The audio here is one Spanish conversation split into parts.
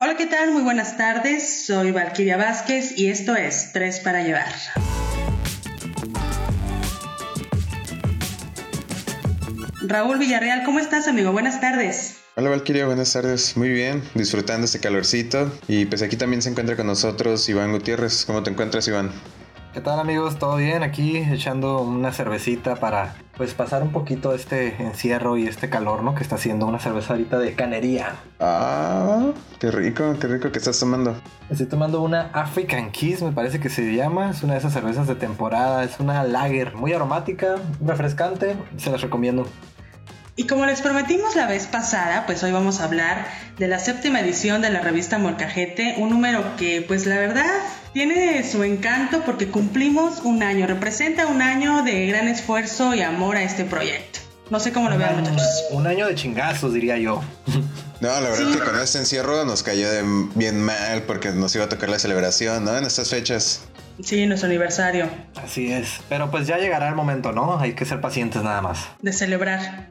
Hola, ¿qué tal? Muy buenas tardes. Soy Valquiria Vázquez y esto es Tres para Llevar. Raúl Villarreal, ¿cómo estás, amigo? Buenas tardes. Hola Valquiria, buenas tardes. Muy bien, disfrutando este calorcito. Y pues aquí también se encuentra con nosotros Iván Gutiérrez. ¿Cómo te encuentras, Iván? ¿Qué tal amigos? ¿Todo bien? Aquí echando una cervecita para pues pasar un poquito este encierro y este calor, ¿no? Que está haciendo una cerveza ahorita de canería. Ah, qué rico, qué rico que estás tomando. Estoy tomando una African Kiss, me parece que se llama. Es una de esas cervezas de temporada. Es una lager muy aromática, refrescante. Se las recomiendo. Y como les prometimos la vez pasada, pues hoy vamos a hablar de la séptima edición de la revista Molcajete, un número que pues la verdad tiene su encanto porque cumplimos un año, representa un año de gran esfuerzo y amor a este proyecto. No sé cómo lo vean muchachos. Un año de chingazos, diría yo. No, la verdad que con este encierro nos cayó bien mal porque nos iba a tocar la celebración, ¿no? En estas fechas. Sí, nuestro aniversario. Así es. Pero pues ya llegará el momento, ¿no? Hay que ser pacientes nada más. De celebrar.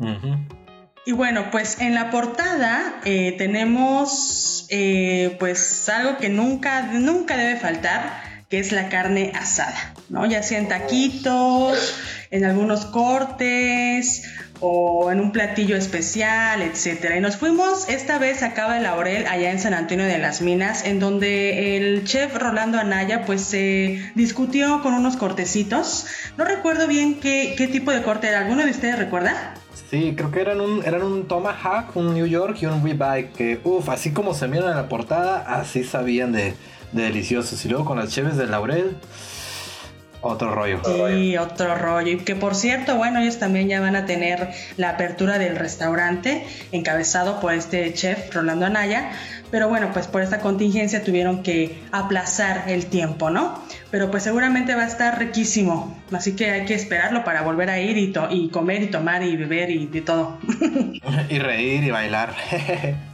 Y bueno, pues en la portada eh, tenemos eh, pues algo que nunca, nunca debe faltar, que es la carne asada, ¿no? Ya sea en taquitos, en algunos cortes o en un platillo especial, etcétera. Y nos fuimos esta vez a Cava de Laurel, allá en San Antonio de las Minas, en donde el chef Rolando Anaya pues se discutió con unos cortecitos. No recuerdo bien qué, qué tipo de corte era. ¿Alguno de ustedes recuerda? Sí, creo que eran un, eran un Tomahawk, un New York y un ribeye que, uff, así como se miran en la portada, así sabían de, de deliciosos. Y luego con las cheves de Laurel, otro rollo. Sí, otro rollo. Y que por cierto, bueno, ellos también ya van a tener la apertura del restaurante encabezado por este chef Rolando Anaya. Pero bueno, pues por esta contingencia tuvieron que aplazar el tiempo, ¿no? Pero pues seguramente va a estar riquísimo. Así que hay que esperarlo para volver a ir y, y comer y tomar y beber y de todo. y reír y bailar.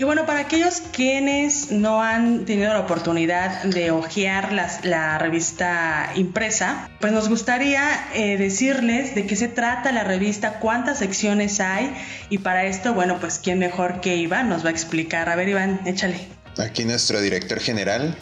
Y bueno, para aquellos quienes no han tenido la oportunidad de hojear la revista impresa, pues nos gustaría eh, decirles de qué se trata la revista, cuántas secciones hay y para esto, bueno, pues quién mejor que Iván nos va a explicar. A ver, Iván, échale. Aquí nuestro director general,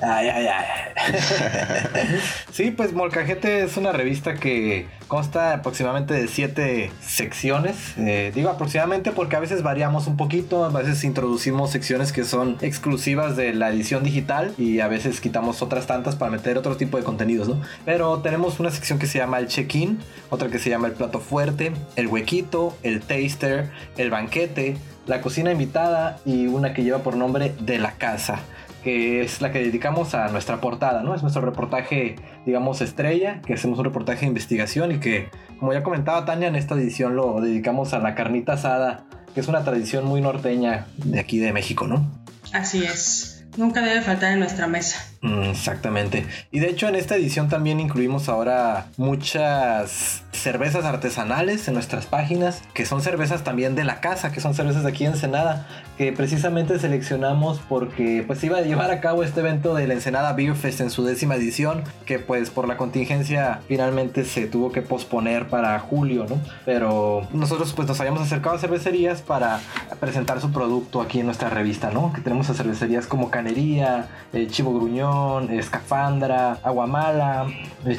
Ay, ay, ay. sí, pues Molcajete es una revista que consta aproximadamente de siete secciones. Eh, digo aproximadamente porque a veces variamos un poquito, a veces introducimos secciones que son exclusivas de la edición digital y a veces quitamos otras tantas para meter otro tipo de contenidos, ¿no? Pero tenemos una sección que se llama el check-in, otra que se llama el plato fuerte, el huequito, el taster, el banquete, la cocina invitada y una que lleva por nombre de la casa que es la que dedicamos a nuestra portada, ¿no? Es nuestro reportaje, digamos, estrella, que hacemos un reportaje de investigación y que, como ya comentaba Tania, en esta edición lo dedicamos a la carnita asada, que es una tradición muy norteña de aquí de México, ¿no? Así es. Nunca debe faltar en nuestra mesa. Mm, exactamente. Y de hecho en esta edición también incluimos ahora muchas cervezas artesanales en nuestras páginas, que son cervezas también de la casa, que son cervezas de aquí en Ensenada, que precisamente seleccionamos porque pues iba a llevar a cabo este evento de la Ensenada Beer Fest en su décima edición, que pues por la contingencia finalmente se tuvo que posponer para julio, ¿no? Pero nosotros pues nos habíamos acercado a cervecerías para presentar su producto aquí en nuestra revista, ¿no? Que tenemos a cervecerías como Canería, eh, Chivo Gruñón, Escafandra, Aguamala,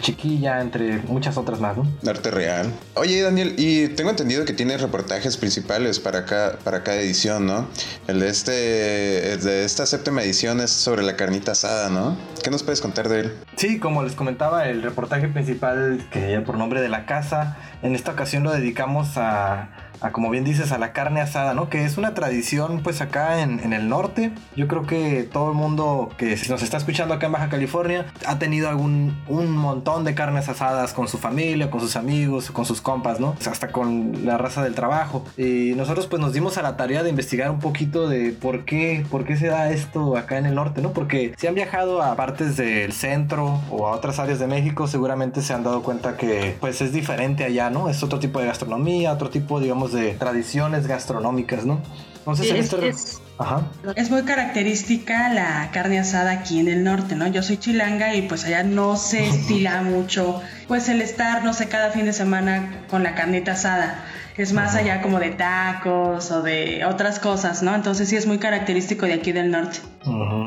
Chiquilla, entre muchas otras más, ¿no? Arte real. Oye, Daniel, y tengo entendido que tienes reportajes principales para, para cada edición, ¿no? El de, este, de esta séptima edición es sobre la carnita asada, ¿no? ¿Qué nos puedes contar de él? Sí, como les comentaba, el reportaje principal que por nombre de la casa, en esta ocasión lo dedicamos a a como bien dices, a la carne asada, ¿no? Que es una tradición pues acá en, en, el norte. Yo creo que todo el mundo que nos está escuchando acá en Baja California ha tenido algún un montón de carnes asadas con su familia, con sus amigos, con sus compas, ¿no? Hasta con la raza del trabajo. Y nosotros pues nos dimos a la tarea de investigar un poquito de por qué, por qué se da esto acá en el norte, ¿no? Porque si han viajado a partes del centro o a otras áreas de México, seguramente se han dado cuenta que pues es diferente allá, ¿no? Es otro tipo de gastronomía, otro tipo, digamos, de tradiciones gastronómicas, ¿no? Entonces, este es, es, muy característica la carne asada aquí en el norte, ¿no? Yo soy chilanga y pues allá no se estila mucho, pues el estar, no sé, cada fin de semana con la carnita asada. es más allá como de tacos o de otras cosas, ¿no? Entonces sí es muy característico de aquí del norte.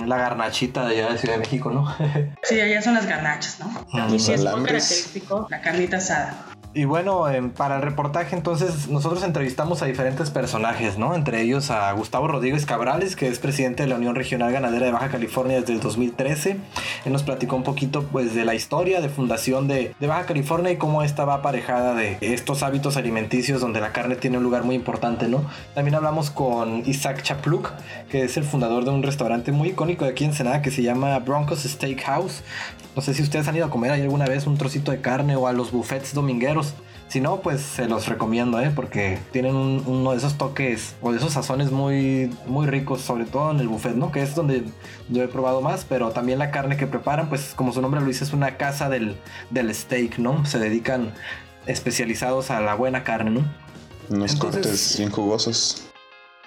La garnachita de allá de Ciudad de México, ¿no? sí, allá son las garnachas, ¿no? Y sí es muy característico la carnita asada. Y bueno, para el reportaje entonces nosotros entrevistamos a diferentes personajes, ¿no? Entre ellos a Gustavo Rodríguez Cabrales, que es presidente de la Unión Regional Ganadera de Baja California desde el 2013. Él nos platicó un poquito pues de la historia de fundación de, de Baja California y cómo esta va aparejada de estos hábitos alimenticios donde la carne tiene un lugar muy importante, ¿no? También hablamos con Isaac Chapluk, que es el fundador de un restaurante muy icónico de aquí en Ensenada que se llama Broncos Steakhouse. No sé si ustedes han ido a comer ahí alguna vez un trocito de carne o a los buffets domingueros. Si no, pues se los recomiendo, ¿eh? Porque tienen uno de esos toques o de esos sazones muy, muy ricos, sobre todo en el buffet, ¿no? Que es donde yo he probado más, pero también la carne que preparan, pues como su nombre lo dice, es una casa del, del steak, ¿no? Se dedican especializados a la buena carne, ¿no? Unos cortes bien jugosos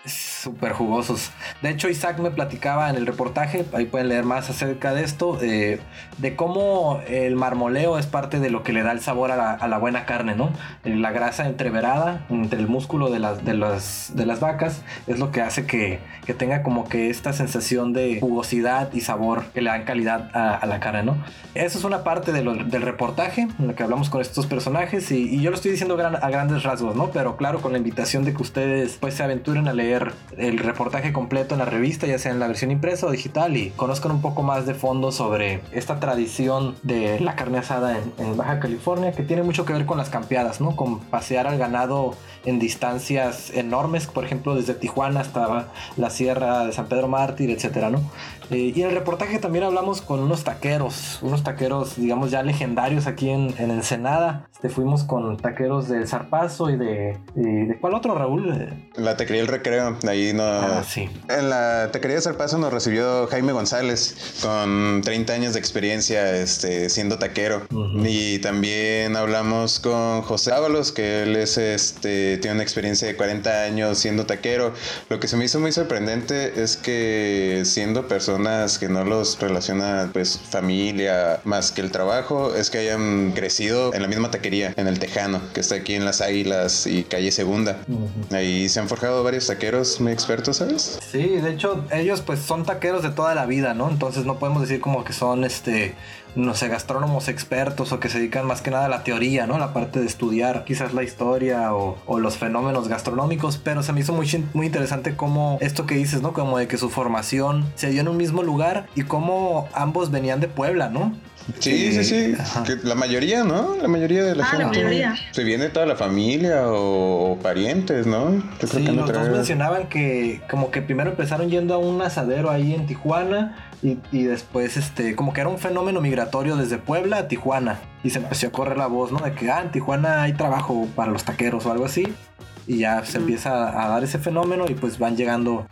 súper jugosos. De hecho, Isaac me platicaba en el reportaje, ahí pueden leer más acerca de esto, eh, de cómo el marmoleo es parte de lo que le da el sabor a la, buena carne, ¿no? Eh, la grasa entreverada entre el músculo de las, de las, de las vacas es lo que hace que, que, tenga como que esta sensación de jugosidad y sabor que le dan calidad a, la carne, ¿no? Eso es una parte del reportaje en la que hablamos con estos personajes y, yo lo estoy diciendo a grandes rasgos, ¿no? Pero claro, con la invitación de que ustedes pues se aventuren a leer el reportaje completo en la revista, ya sea en la versión impresa o digital, y conozcan un poco más de fondo sobre esta tradición de la carne asada en, Baja California, que tiene mucho que ver con las campeadas, ¿no? Con pasear al ganado en distancias enormes, por ejemplo, desde Tijuana hasta la sierra de San Pedro Mártir, etcétera, ¿no? Eh, y en el reportaje también hablamos con unos taqueros, unos taqueros, digamos, ya legendarios aquí en, Ensenada. Este, fuimos con taqueros de Zarpazo y de. ¿De cuál otro, Raúl? La taquería El Recreo. Ahí no. Ah, sí. En la taquería de Zarpazo nos recibió Jaime González, con 30 años de experiencia este, siendo taquero. Y también hablamos con José Ábalos, que él es, este, tiene una experiencia de 40 años siendo taquero. Lo que se me hizo muy sorprendente es que siendo persona que no los relaciona pues familia más que el trabajo es que hayan crecido en la misma taquería, en el Tejano, que está aquí en Las Águilas y calle Segunda. Ahí se han forjado varios taqueros muy expertos, ¿sabes? Sí, de hecho ellos pues son taqueros de toda la vida, ¿no? Entonces no podemos decir como que son este no sé, gastrónomos expertos o que se dedican más que nada a la teoría, ¿no? La parte de estudiar quizás la historia o, los fenómenos gastronómicos, pero se me hizo muy, muy interesante cómo esto que dices, ¿no? Como de que su formación se dio en un mismo lugar y cómo ambos venían de Puebla, ¿no? Sí, sí, sí. la mayoría, ¿no? La mayoría de la ah, gente. La mayoría. Se viene toda la familia o, parientes, ¿no? Yo creo que los dos mencionaban que como que primero empezaron yendo a un asadero ahí en Tijuana y, después, este, como que era un fenómeno migratorio desde Puebla a Tijuana. Y se empezó a correr la voz, ¿no? De que, ah, en Tijuana hay trabajo para los taqueros o algo así. Y ya se empieza a dar ese fenómeno y pues van llegando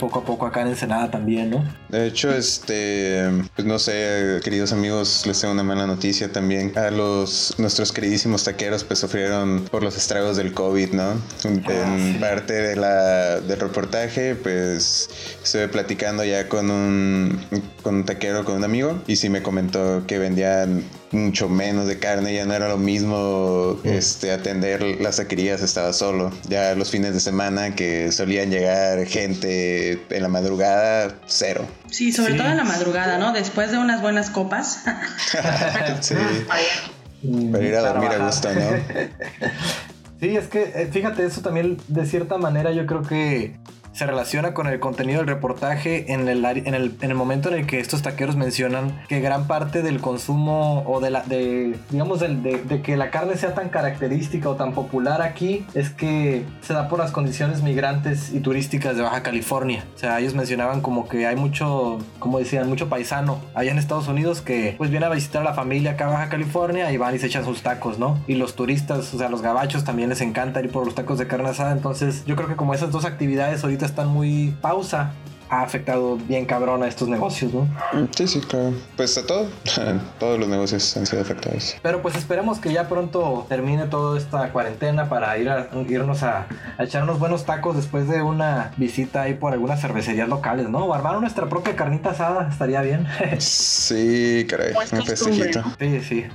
poco a poco acá en Ensenada también, ¿no? De hecho, este, pues no sé, queridos amigos, les tengo una mala noticia también. A los, nuestros queridísimos taqueros, pues sufrieron por los estragos del COVID, ¿no? Ah, en parte de la, del reportaje, pues estuve platicando ya con un, con un taquero, con un amigo, y sí me comentó que vendían mucho menos de carne, ya no era lo mismo este, atender las taquerías, estaba solo. Ya los fines de semana que solían llegar gente en la madrugada, cero. Sí, sobre todo en la madrugada, ¿no? Después de unas buenas copas. sí. Para ir a dormir a gusto, ¿no? Sí, es que eh, fíjate, eso también de cierta manera yo creo que se relaciona con el contenido del reportaje en el, en el, en el momento en el que estos taqueros mencionan que gran parte del consumo o de la, de, digamos, de, de, que la carne sea tan característica o tan popular aquí es que se da por las condiciones migrantes y turísticas de Baja California. O sea, ellos mencionaban como que hay mucho, como decían, mucho paisano allá en Estados Unidos que pues viene a visitar a la familia acá a Baja California y van y se echan sus tacos, ¿no? Y los turistas, o sea, los gabachos también les encanta ir por los tacos de carne asada. Entonces, yo creo que como esas dos actividades ahorita están muy pausa ha afectado bien cabrón a estos negocios, ¿no? Sí, sí, claro. Pues a todo, todos los negocios han sido afectados. Pero pues esperemos que ya pronto termine toda esta cuarentena para ir a, irnos a, echar unos buenos tacos después de una visita ahí por algunas cervecerías locales, ¿no? O armar nuestra propia carnita asada, estaría bien. sí, caray, un festejito. Sí, sí.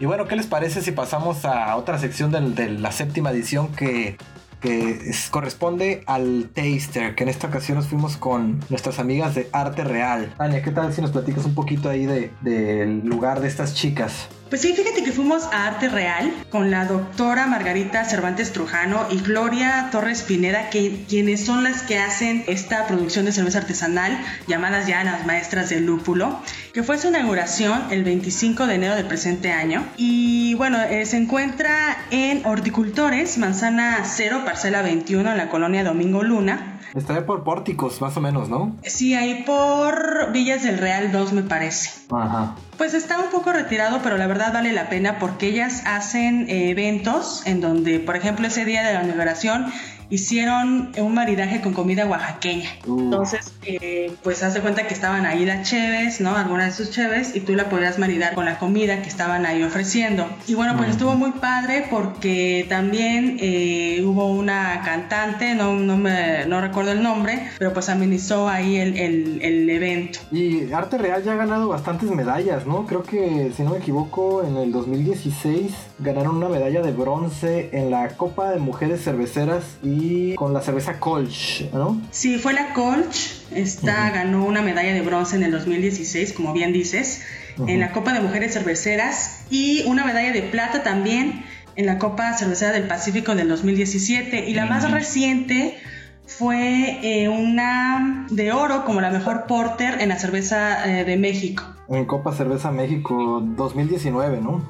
Y bueno, ¿qué les parece si pasamos a otra sección de la séptima edición que que corresponde al Taster, que en esta ocasión nos fuimos con nuestras amigas de Arte Real. Tania, ¿qué tal si nos platicas un poquito ahí del de, lugar de estas chicas? Pues sí, fíjate que fuimos a Arte Real con la doctora Margarita Cervantes Trujano y Gloria Torres Pineda, que, quienes son las que hacen esta producción de cerveza artesanal, llamadas ya las maestras del lúpulo, que fue su inauguración el 25 de enero del presente año. Y bueno, eh, se encuentra en Horticultores, Manzana Cero, Parcela 21, en la colonia Domingo Luna. Está ahí por pórticos, más o menos, ¿no? Sí, ahí por Villas del Real 2, me parece. Ajá. Pues está un poco retirado, pero la verdad vale la pena porque ellas hacen eh, eventos en donde, por ejemplo, ese día de la inauguración hicieron un maridaje con comida oaxaqueña. Uh. Entonces, eh, pues hace cuenta que estaban ahí las cheves, ¿no? Algunas de sus cheves, y tú la podías maridar con la comida que estaban ahí ofreciendo. Y bueno, pues estuvo muy padre porque también eh, hubo una cantante, no, no, me, no recuerdo el nombre, pero pues administró ahí el, el, el evento. Y Arte Real ya ha ganado bastantes medallas, ¿no? Creo que, si no me equivoco, en el 2016 ganaron una medalla de bronce en la Copa de Mujeres Cerveceras y con la cerveza Colch, ¿no? Sí, fue la Colch. Esta ganó una medalla de bronce en el 2016, como bien dices, en la Copa de Mujeres Cerveceras y una medalla de plata también en la Copa Cervecera del Pacífico del 2017. Y la más reciente fue eh, una de oro como la mejor porter en la cerveza eh, de México. En Copa Cerveza México 2019, ¿no?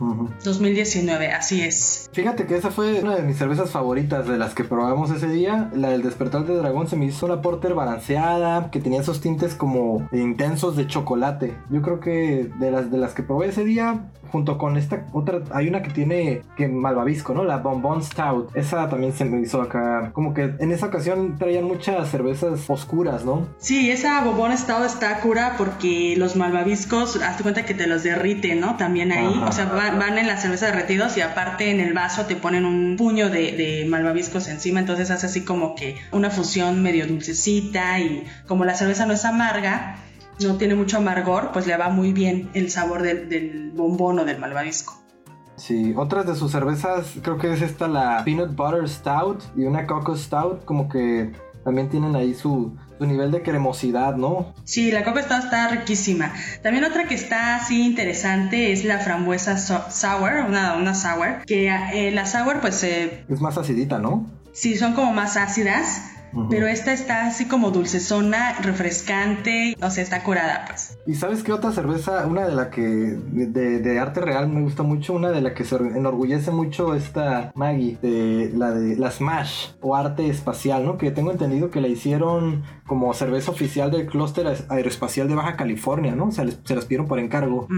2019, así es. Fíjate que esa fue una de mis cervezas favoritas de las que probamos ese día. La del Despertar de Dragón se me hizo una porter balanceada, que tenía esos tintes como intensos de chocolate. Yo creo que de las, de las que probé ese día, junto con esta otra, hay una que tiene que malvavisco, ¿no? La Bonbon Stout. Esa también se me hizo acá. Como que en esa ocasión traían muchas cervezas oscuras, ¿no? Sí, esa Bonbon Stout está cura porque los malvaviscos hazte cuenta que te los derrite, ¿no? También ahí, o sea, van, en la cerveza derretidos y aparte en el vaso te ponen un puño de, malvaviscos encima, entonces hace así como que una fusión medio dulcecita y como la cerveza no es amarga, no tiene mucho amargor, pues le va muy bien el sabor del, del bombón o del malvavisco. Sí, otras de sus cervezas, creo que es esta la Peanut Butter Stout y una Coco Stout, como que también tienen ahí su, su nivel de cremosidad, ¿no? Sí, la coca está, está riquísima. También otra que está así interesante es la frambuesa sour, una, una sour, que eh, la sour pues... Eh, es más acidita, ¿no? Sí, son como más ácidas pero esta está así como dulcezona, refrescante, o sea, está curada, pues. ¿Y sabes qué otra cerveza? Una de la que de, arte real me gusta mucho, una de la que se enorgullece mucho esta Maggie, de la de la Smash o arte espacial, ¿no? Que tengo entendido que la hicieron como cerveza oficial del clúster aeroespacial de Baja California, ¿no? O sea, se las pidieron por encargo.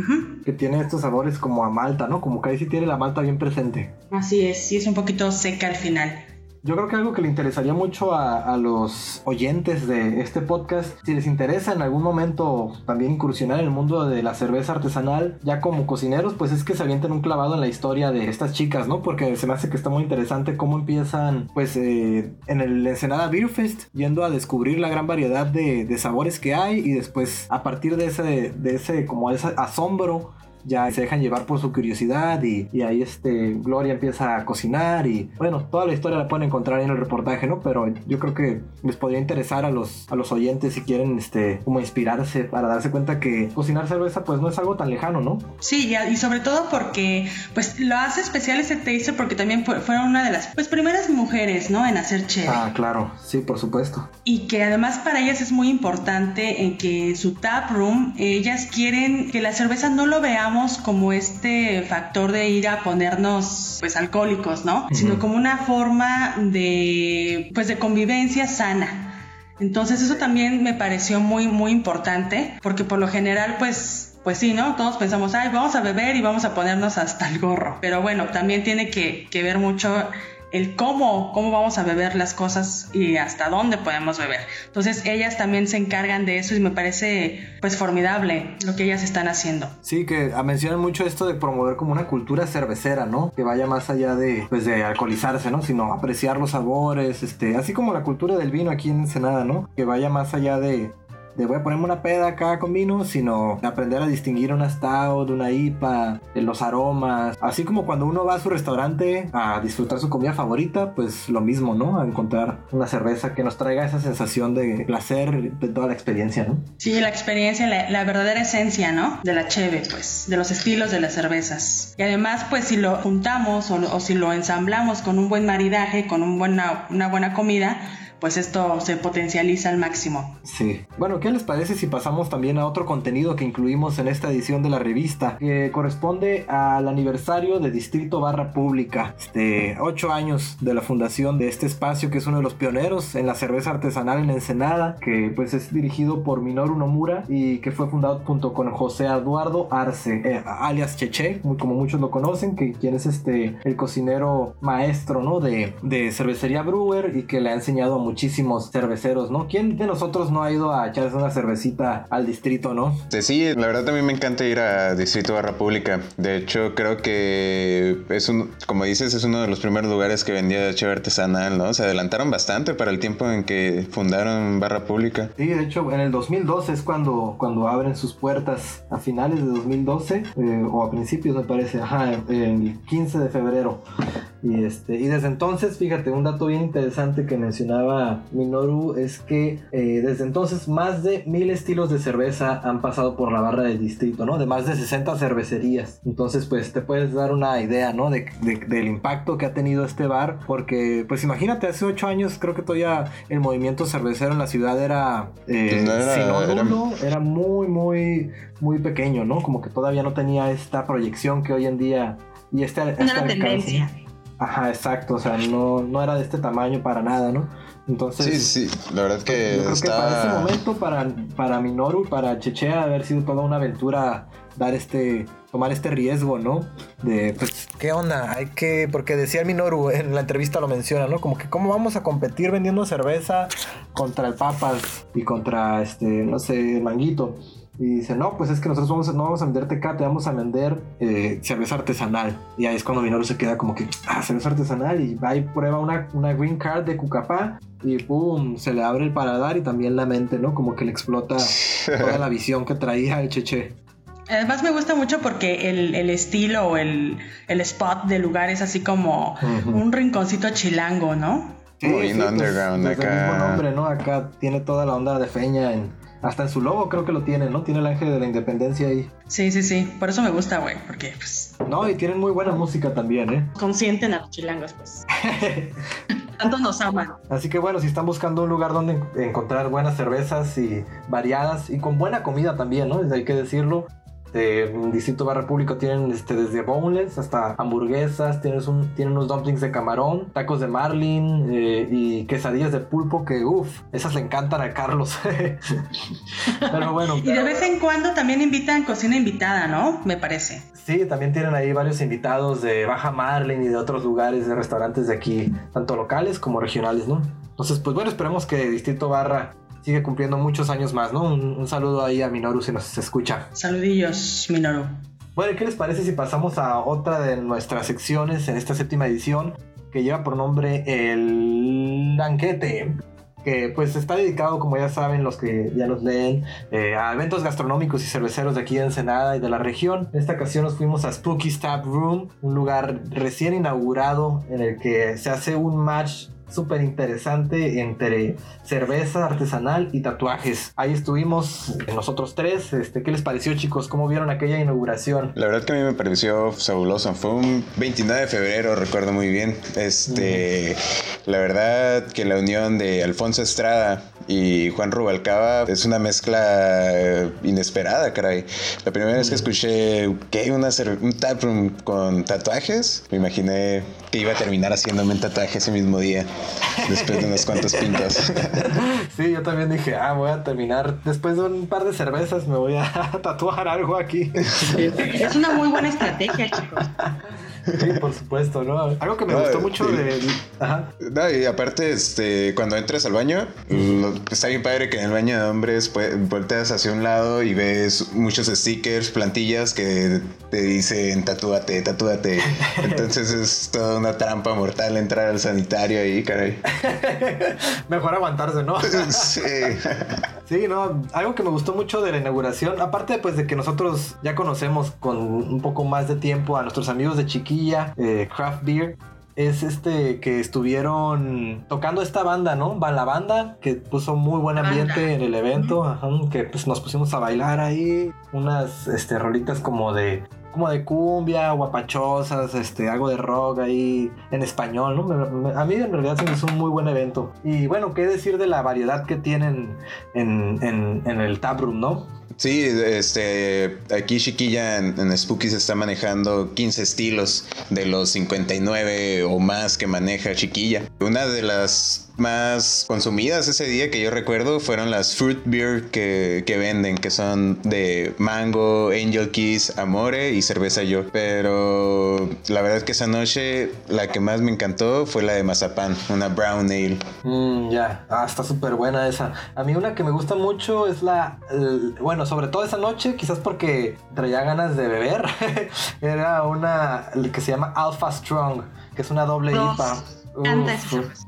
Que tiene estos sabores como a malta, ¿no? Como que ahí sí tiene la malta bien presente. Así es, sí es un poquito seca al final. Yo creo que algo que le interesaría mucho a, los oyentes de este podcast, si les interesa en algún momento también incursionar en el mundo de la cerveza artesanal, ya como cocineros, pues es que se avienten un clavado en la historia de estas chicas, ¿no? Porque se me hace que está muy interesante cómo empiezan, pues, eh, en el Ensenada Beer Fest, yendo a descubrir la gran variedad de, de sabores que hay y después a partir de ese, de ese, como ese asombro, ya se dejan llevar por su curiosidad y, ahí este Gloria empieza a cocinar y bueno, toda la historia la pueden encontrar en el reportaje, ¿no? Pero yo creo que les podría interesar a los, a los oyentes si quieren este como inspirarse para darse cuenta que cocinar cerveza pues no es algo tan lejano, ¿no? Sí, y sobre todo porque pues lo hace especial ese taster porque también fueron una de las pues primeras mujeres, ¿no? En hacer chévere. Ah, claro, sí, por supuesto. Y que además para ellas es muy importante en que su tap room ellas quieren que la cerveza no lo veamos como este factor de ir a ponernos pues alcohólicos, ¿no? Sino como una forma de pues de convivencia sana. Entonces eso también me pareció muy muy importante porque por lo general pues pues sí, ¿no? Todos pensamos, ay, vamos a beber y vamos a ponernos hasta el gorro. Pero bueno, también tiene que, que ver mucho el cómo, cómo vamos a beber las cosas y hasta dónde podemos beber. Entonces ellas también se encargan de eso y me parece pues formidable lo que ellas están haciendo. Sí, que mencionan mucho esto de promover como una cultura cervecera, ¿no? Que vaya más allá de pues de alcoholizarse, ¿no? Sino apreciar los sabores, este, así como la cultura del vino aquí en Ensenada, ¿no? Que vaya más allá de de voy a ponerme una peda acá con vino, sino aprender a distinguir una stout, una IPA, los aromas. Así como cuando uno va a su restaurante a disfrutar su comida favorita, pues lo mismo, ¿no? A encontrar una cerveza que nos traiga esa sensación de placer de toda la experiencia, ¿no? Sí, la experiencia, la, verdadera esencia, ¿no? De la cheve, pues, de los estilos de las cervezas. Y además, pues, si lo juntamos o, si lo ensamblamos con un buen maridaje, con un buena, una buena comida, pues esto se potencializa al máximo. Sí. Bueno, ¿qué les parece si pasamos también a otro contenido que incluimos en esta edición de la revista? Que corresponde al aniversario de Distrito Barra Pública. Este, ocho años de la fundación de este espacio que es uno de los pioneros en la cerveza artesanal en Ensenada, que pues es dirigido por Minoru Nomura y que fue fundado junto con José Eduardo Arce, eh, alias Cheche, como muchos lo conocen, que quien es este el cocinero maestro, ¿no? De, de cervecería Brewer y que le ha enseñado a muchísimos cerveceros, ¿no? ¿Quién de nosotros no ha ido a echarse una cervecita al distrito, no? Sí, la verdad también me encanta ir a Distrito Barra Pública. De hecho, creo que es un, como dices, es uno de los primeros lugares que vendía cheve artesanal, ¿no? Se adelantaron bastante para el tiempo en que fundaron Barra Pública. Sí, de hecho, en el 2012 es cuando, cuando abren sus puertas a finales de 2012 eh, o a principios, me parece, ajá, el 15 de febrero. Y, este, y desde entonces, fíjate, un dato bien interesante que mencionaba Minoru es que eh, desde entonces más de mil estilos de cerveza han pasado por la barra del distrito, ¿no? De más de 60 cervecerías. Entonces, pues te puedes dar una idea, ¿no? De, del impacto que ha tenido este bar. Porque, pues imagínate, hace 8 años creo que todavía el movimiento cervecero en la ciudad era, eh, pues era, era muy, muy, muy pequeño, ¿no? Como que todavía no tenía esta proyección que hoy en día y esta, esta tendencia. Ajá, exacto, o sea, no, no era de este tamaño para nada, ¿no? Entonces, sí, sí, la verdad que yo creo que para ese momento, para, para Minoru, para Chechea, haber sido toda una aventura dar este, tomar este riesgo, ¿no? De, pues, ¿qué onda? Hay que, porque decía Minoru, en la entrevista lo menciona, ¿no? Como que cómo vamos a competir vendiendo cerveza contra el Papas y contra, este, no sé, el Manguito. Y dice, no, pues es que nosotros vamos no vamos a vender tecate, vamos a vender eh, cerveza artesanal. Y ahí es cuando Minoru se queda como que, ah, cerveza artesanal. Y va y prueba una, una green card de Cucapá. Y pum, se le abre el paladar y también la mente, ¿no? Como que le explota toda la visión que traía el cheche. Además me gusta mucho porque el, el estilo o el, el, spot del lugar es así como un rinconcito chilango, ¿no? Sí, Muy sí, pues, underground pues, acá. El mismo nombre, ¿no? Acá tiene toda la onda de feña en, hasta en su logo creo que lo tiene, ¿no? Tiene el ángel de la independencia ahí. Sí, sí, sí. Por eso me gusta, güey. Porque, pues. No, y tienen muy buena música también, ¿eh? Consienten a los chilangos, pues. Tanto nos aman. Así que bueno, si están buscando un lugar donde encontrar buenas cervezas y variadas y con buena comida también, ¿no? Hay que decirlo. Este, en Distrito Barra Público tienen este, desde boneless hasta hamburguesas, tienes un, tienen unos dumplings de camarón, tacos de marlin eh, y quesadillas de pulpo que, uff, esas le encantan a Carlos. pero bueno. Y de vez en cuando también invitan cocina invitada, ¿no? Me parece. Sí, también tienen ahí varios invitados de Baja Marlin y de otros lugares, de restaurantes de aquí, tanto locales como regionales, ¿no? Entonces, pues bueno, esperemos que Distrito Barra sigue cumpliendo muchos años más, ¿no? Un, saludo ahí a Minoru si nos escucha. Saludillos, Minoru. Bueno, ¿qué les parece si pasamos a otra de nuestras secciones en esta séptima edición que lleva por nombre el Banquete? que pues está dedicado, como ya saben los que ya nos leen, eh, a eventos gastronómicos y cerveceros de aquí de Ensenada y de la región. En esta ocasión nos fuimos a Spooky Stab Room, un lugar recién inaugurado en el que se hace un match súper interesante entre cerveza artesanal y tatuajes. Ahí estuvimos nosotros tres. Este, ¿Qué les pareció, chicos? ¿Cómo vieron aquella inauguración? La verdad que a mí me pareció fabuloso. Fue un 29 de febrero, recuerdo muy bien. Este, la verdad que la unión de Alfonso Estrada y Juan Rubalcaba es una mezcla inesperada, caray. La primera vez que escuché que hay una un taproom con tatuajes, me imaginé que iba a terminar haciéndome un tatuaje ese mismo día, después de unos cuantos pintos. Sí, yo también dije, ah, voy a terminar, después de un par de cervezas me voy a tatuar algo aquí. Es una muy buena estrategia, chicos. Sí, por supuesto, ¿no? Algo que me gustó mucho de. Ajá. No, y aparte, este, cuando entres al baño, está bien padre que en el baño de hombres pues, volteas hacia un lado y ves muchos stickers, plantillas que te dicen tatúate, tatúate. Entonces es toda una trampa mortal entrar al sanitario ahí, caray. Mejor aguantarse, ¿no? sí. Sí, no, algo que me gustó mucho de la inauguración, aparte pues de que nosotros ya conocemos con un poco más de tiempo a nuestros amigos de Chiquilla, eh, Craft Beer, es este que estuvieron tocando esta banda, ¿no? La banda que puso muy buen ambiente en el evento, que pues nos pusimos a bailar ahí, unas este rolitas como de como de cumbia, guapachosas, este, algo de rock ahí en español, ¿no? a mí en realidad se me hizo un muy buen evento. Y bueno, qué decir de la variedad que tienen en, en, el taproom, ¿no? Sí, este, aquí Chiquilla en, Spooky se está manejando 15 estilos de los 59 o más que maneja Chiquilla. Una de las más consumidas ese día que yo recuerdo fueron las fruit beer que, venden, que son de mango, angel kiss, amore y cerveza yo. Pero la verdad es que esa noche la que más me encantó fue la de mazapán, una brown ale. Mm, ya, ah, está súper buena esa. A mí una que me gusta mucho es la, bueno, sobre todo esa noche, quizás porque traía ganas de beber, era una que se llama Alpha Strong, que es una doble IPA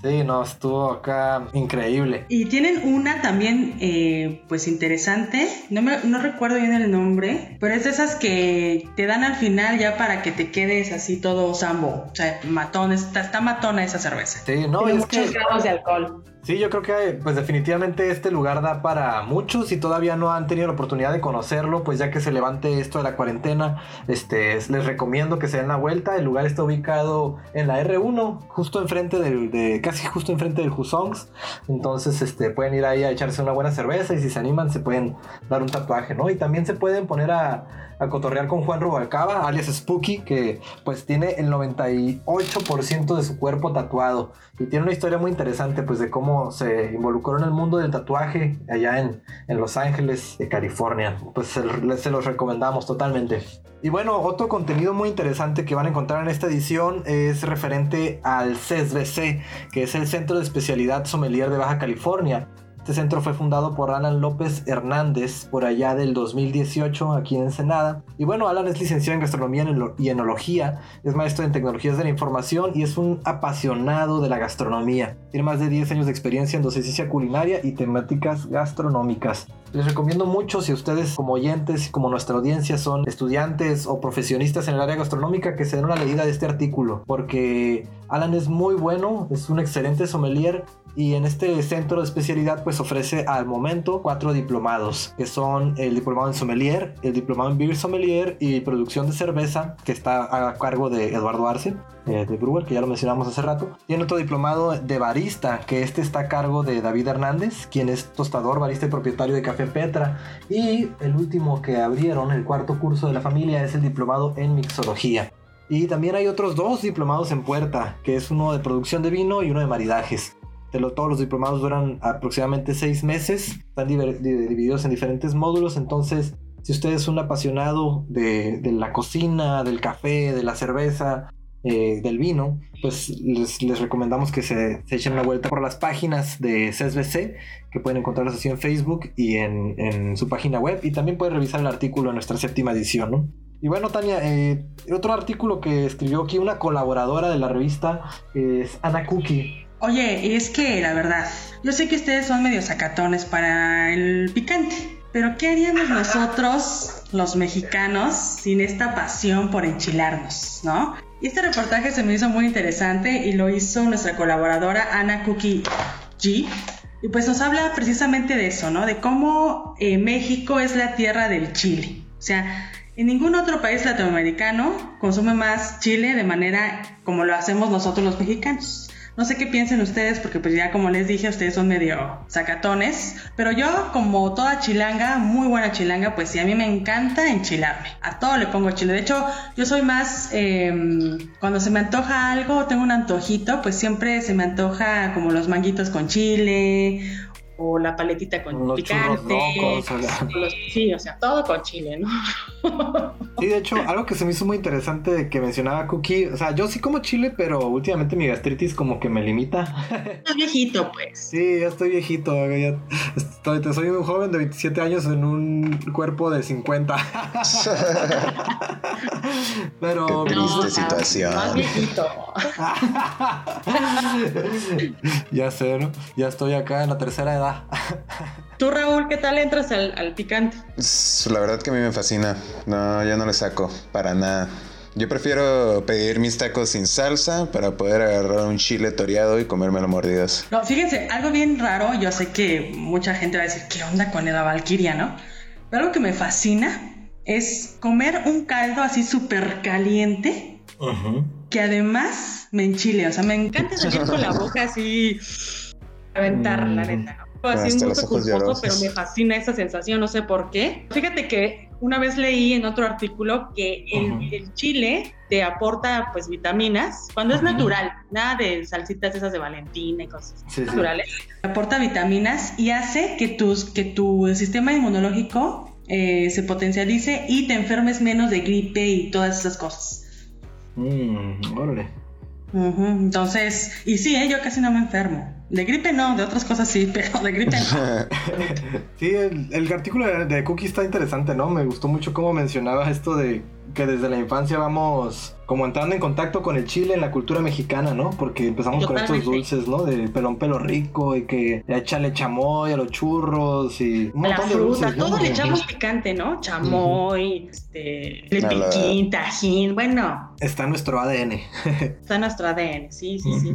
Sí, no, estuvo acá increíble. Y tienen una también, eh, pues interesante. No, me, no recuerdo bien el nombre, pero es de esas que te dan al final ya para que te quedes así todo sambo. O sea, matón, está, está matona esa cerveza. Sí, no, Tiene muchos grados de alcohol. Sí, yo creo que pues definitivamente este lugar da para muchos y todavía no han tenido la oportunidad de conocerlo, pues ya que se levante esto de la cuarentena, este, les recomiendo que se den la vuelta. El lugar está ubicado en la R1, justo enfrente del, de, casi justo enfrente del Husongs. Entonces, este, pueden ir ahí a echarse una buena cerveza y si se animan se pueden dar un tatuaje, ¿no? Y también se pueden poner a a cotorrear con Juan Rubalcaba, alias Spooky, que pues tiene el 98% de su cuerpo tatuado. Y tiene una historia muy interesante pues de cómo se involucró en el mundo del tatuaje allá en, Los Ángeles, de California. Pues se, se los recomendamos totalmente. Y bueno, otro contenido muy interesante que van a encontrar en esta edición es referente al CESBC, que es el Centro de Especialidad Sommelier de Baja California. Este centro fue fundado por Alan López Hernández por allá del 2018 aquí en Ensenada. Y bueno, Alan es licenciado en gastronomía y enología, es maestro en tecnologías de la información y es un apasionado de la gastronomía. Tiene más de 10 años de experiencia en docencia culinaria y temáticas gastronómicas. Les recomiendo mucho si ustedes como oyentes y como nuestra audiencia son estudiantes o profesionistas en el área gastronómica que se den una leída de este artículo porque Alan es muy bueno, es un excelente sommelier y en este centro de especialidad pues ofrece al momento cuatro diplomados que son el diplomado en sommelier, el diplomado en beer sommelier y producción de cerveza que está a cargo de Eduardo Arce eh, de Brewer que ya lo mencionamos hace rato. Tiene otro diplomado de barista que este está a cargo de David Hernández quien es tostador, barista y propietario de Café Petra y el último que abrieron, el cuarto curso de la familia es el diplomado en mixología. Y también hay otros dos diplomados en puerta, que es uno de producción de vino y uno de maridajes. De todos los diplomados duran aproximadamente seis meses, están divididos en diferentes módulos, entonces si usted es un apasionado de, la cocina, del café, de la cerveza, eh, del vino, pues les, recomendamos que se, echen una vuelta por las páginas de CSBC, que pueden encontrarlas así en Facebook y en, su página web, y también pueden revisar el artículo en nuestra séptima edición. Y bueno, Tania, eh, otro artículo que escribió aquí una colaboradora de la revista es Ana Cookie. Oye, es que la verdad, yo sé que ustedes son medio sacatones para el picante, pero ¿qué haríamos nosotros, los mexicanos, sin esta pasión por enchilarnos, no? Este reportaje se me hizo muy interesante y lo hizo nuestra colaboradora Ana Cookie G. Y pues nos habla precisamente de eso, ¿no? De cómo eh, México es la tierra del chile. O sea, en ningún otro país latinoamericano consume más chile de manera como lo hacemos nosotros los mexicanos. No sé qué piensen ustedes, porque pues ya como les dije, ustedes son medio sacatones, pero yo como toda chilanga, muy buena chilanga, pues sí, a mí me encanta enchilarme. A todo le pongo chile. De hecho, yo soy más, em, cuando se me antoja algo, tengo un antojito, pues siempre se me antoja como los manguitos con chile o la paletita con picante. sí, o sea, todo con chile, ¿no? sí, de hecho, algo que se me hizo muy interesante que mencionaba Cookie, o sea, yo sí como chile, pero últimamente mi gastritis como que me limita. Estás viejito, pues. Sí, ya estoy viejito, ya estoy, soy un joven de 27 años en un cuerpo de 50. pero... Qué triste situación. Más viejito. ya sé, ¿no? Ya estoy acá en la tercera edad. Tú, Raúl, ¿qué tal entras al, picante? La verdad que a mí me fascina. No, yo no le saco para nada. Yo prefiero pedir mis tacos sin salsa para poder agarrar un chile toreado y comérmelo mordidas. No, fíjense, algo bien raro, yo sé que mucha gente va a decir, ¿qué onda con la Valkyria, no? Pero algo que me fascina es comer un caldo así súper caliente, que además me enchile, o sea, me encanta salir con la boca así, aventar, la mm. neta. Así un poco pero me fascina esa sensación, no sé por qué. Fíjate que una vez leí en otro artículo que el, chile te aporta pues vitaminas cuando es natural, nada de salsitas esas de Valentina y cosas naturales. Aporta vitaminas y hace que, tus, que tu sistema inmunológico eh, se potencialice y te enfermes menos de gripe y todas esas cosas. Mmm, órale. Entonces, y sí, ¿eh? yo casi no me enfermo. De gripe no, de otras cosas sí, pero de gripe no. sí, el, artículo de, de, Cookie está interesante, ¿no? Me gustó mucho cómo mencionaba esto de que desde la infancia vamos como entrando en contacto con el chile en la cultura mexicana, ¿no? Porque empezamos con estos dulces, ¿no? De pelón pelo rico y que échale chamoy a los churros y un montón la fruta, todo le echamos picante, ¿no? Chamoy, este, el piquín, tajín, bueno. Está en nuestro ADN. Está en nuestro ADN, sí, sí, sí.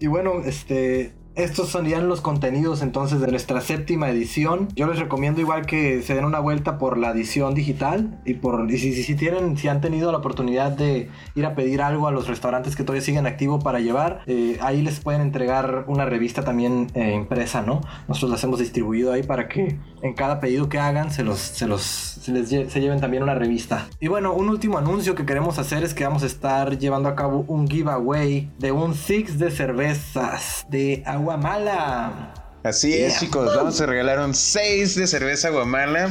Y bueno, este, estos serían los contenidos entonces de nuestra séptima edición. Yo les recomiendo igual que se den una vuelta por la edición digital y por si, si, tienen, si han tenido la oportunidad de ir a pedir algo a los restaurantes que todavía siguen activo para llevar, eh, ahí les pueden entregar una revista también eh, impresa, ¿no? Nosotros las hemos distribuido ahí para que en cada pedido que hagan se los, se los, les se lleven también una revista. Y bueno, un último anuncio que queremos hacer es que vamos a estar llevando a cabo un giveaway de un six de cervezas de agua Guamala. Así es, chicos. Vamos a regalar un 6 de cerveza Guamala.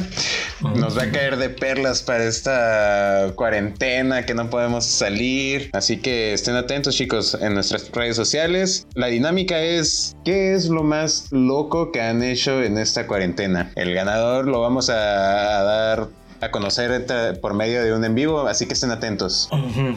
Nos va a caer de perlas para esta cuarentena que no podemos salir. Así que estén atentos, chicos, en nuestras redes sociales. La dinámica es: ¿qué es lo más loco que han hecho en esta cuarentena? El ganador lo vamos a dar a conocer por medio de un en vivo, así que estén atentos.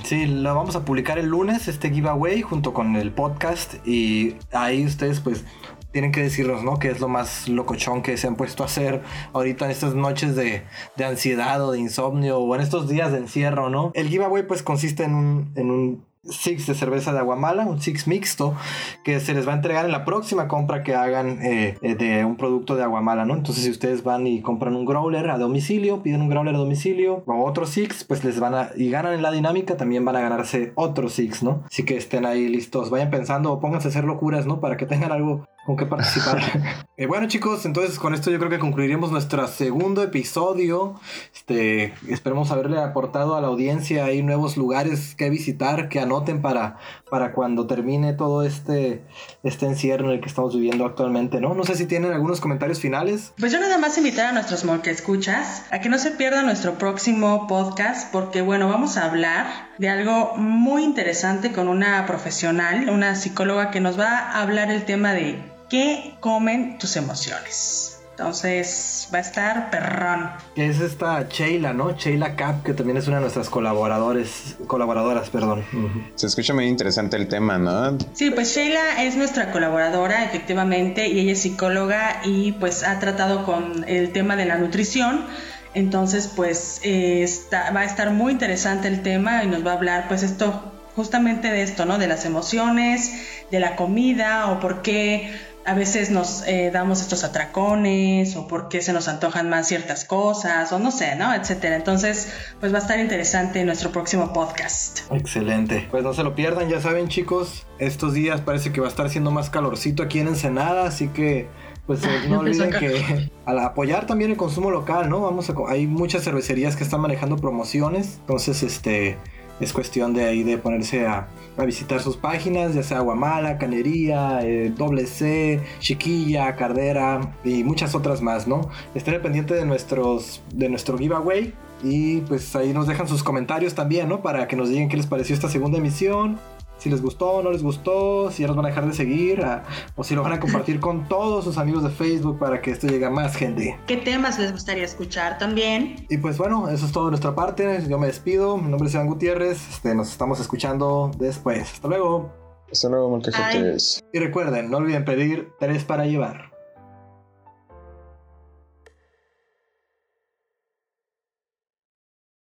Sí, lo vamos a publicar el lunes, este giveaway, junto con el podcast, y ahí ustedes pues tienen que decirnos, ¿no? Que es lo más locochón que se han puesto a hacer ahorita en estas noches de, de, ansiedad o de insomnio o en estos días de encierro, ¿no? El giveaway pues consiste en un six de cerveza de aguamala, un six mixto, que se les va a entregar en la próxima compra que hagan eh, eh, de un producto de aguamala, ¿no? Entonces, si ustedes van y compran un growler a domicilio, piden un growler a domicilio o otro six, pues les van a, y ganan en la dinámica, también van a ganarse otro six, ¿no? Así que estén ahí listos, vayan pensando o pónganse a hacer locuras, ¿no? Para que tengan algo con qué participar. Eh, bueno chicos, entonces con esto yo creo que concluiremos nuestro segundo episodio. Este, esperemos haberle aportado a la audiencia ahí nuevos lugares que visitar, que anoten para, para cuando termine todo este, este encierro en el que estamos viviendo actualmente, ¿no? No sé si tienen algunos comentarios finales. Pues yo nada más invitar a nuestros que escuchas a que no se pierdan nuestro próximo podcast porque bueno, vamos a hablar de algo muy interesante con una profesional, una psicóloga que nos va a hablar el tema de ¿Qué comen tus emociones? Entonces va a estar perrón. Es esta Sheila, ¿no? Sheila Cap, que también es una de nuestras colaboradores, colaboradoras, perdón. Se escucha muy interesante el tema, ¿no? Sí, pues Sheila es nuestra colaboradora, efectivamente, y ella es psicóloga y pues ha tratado con el tema de la nutrición. Entonces, pues eh, va a estar muy interesante el tema y nos va a hablar, pues esto, justamente de esto, ¿no? De las emociones, de la comida o por qué a veces nos eh, damos estos atracones o por qué se nos antojan más ciertas cosas o no sé, ¿no? Etcétera. Entonces, pues va a estar interesante nuestro próximo podcast. Excelente. Pues no se lo pierdan, ya saben chicos, estos días parece que va a estar siendo más calorcito aquí en Ensenada, así que pues eh, no olviden que al apoyar también el consumo local, ¿no? Vamos a hay muchas cervecerías que están manejando promociones, entonces este es cuestión de ahí de ponerse a, visitar sus páginas, ya sea Guamala, Canería, eh, Doble C, Chiquilla, Cardera y muchas otras más, ¿no? Estén pendiente de nuestros de nuestro giveaway y pues ahí nos dejan sus comentarios también, ¿no? Para que nos digan qué les pareció esta segunda emisión si les gustó, no les gustó, si ya nos van a dejar de seguir, o si lo van a compartir con todos sus amigos de Facebook para que esto llegue a más gente. ¿Qué temas les gustaría escuchar también? Y pues bueno, eso es todo de nuestra parte. Yo me despido. Mi nombre es Iván Gutiérrez. Este, nos estamos escuchando después. Hasta luego. Hasta luego, Molcajetes. Y recuerden, no olviden pedir tres para llevar.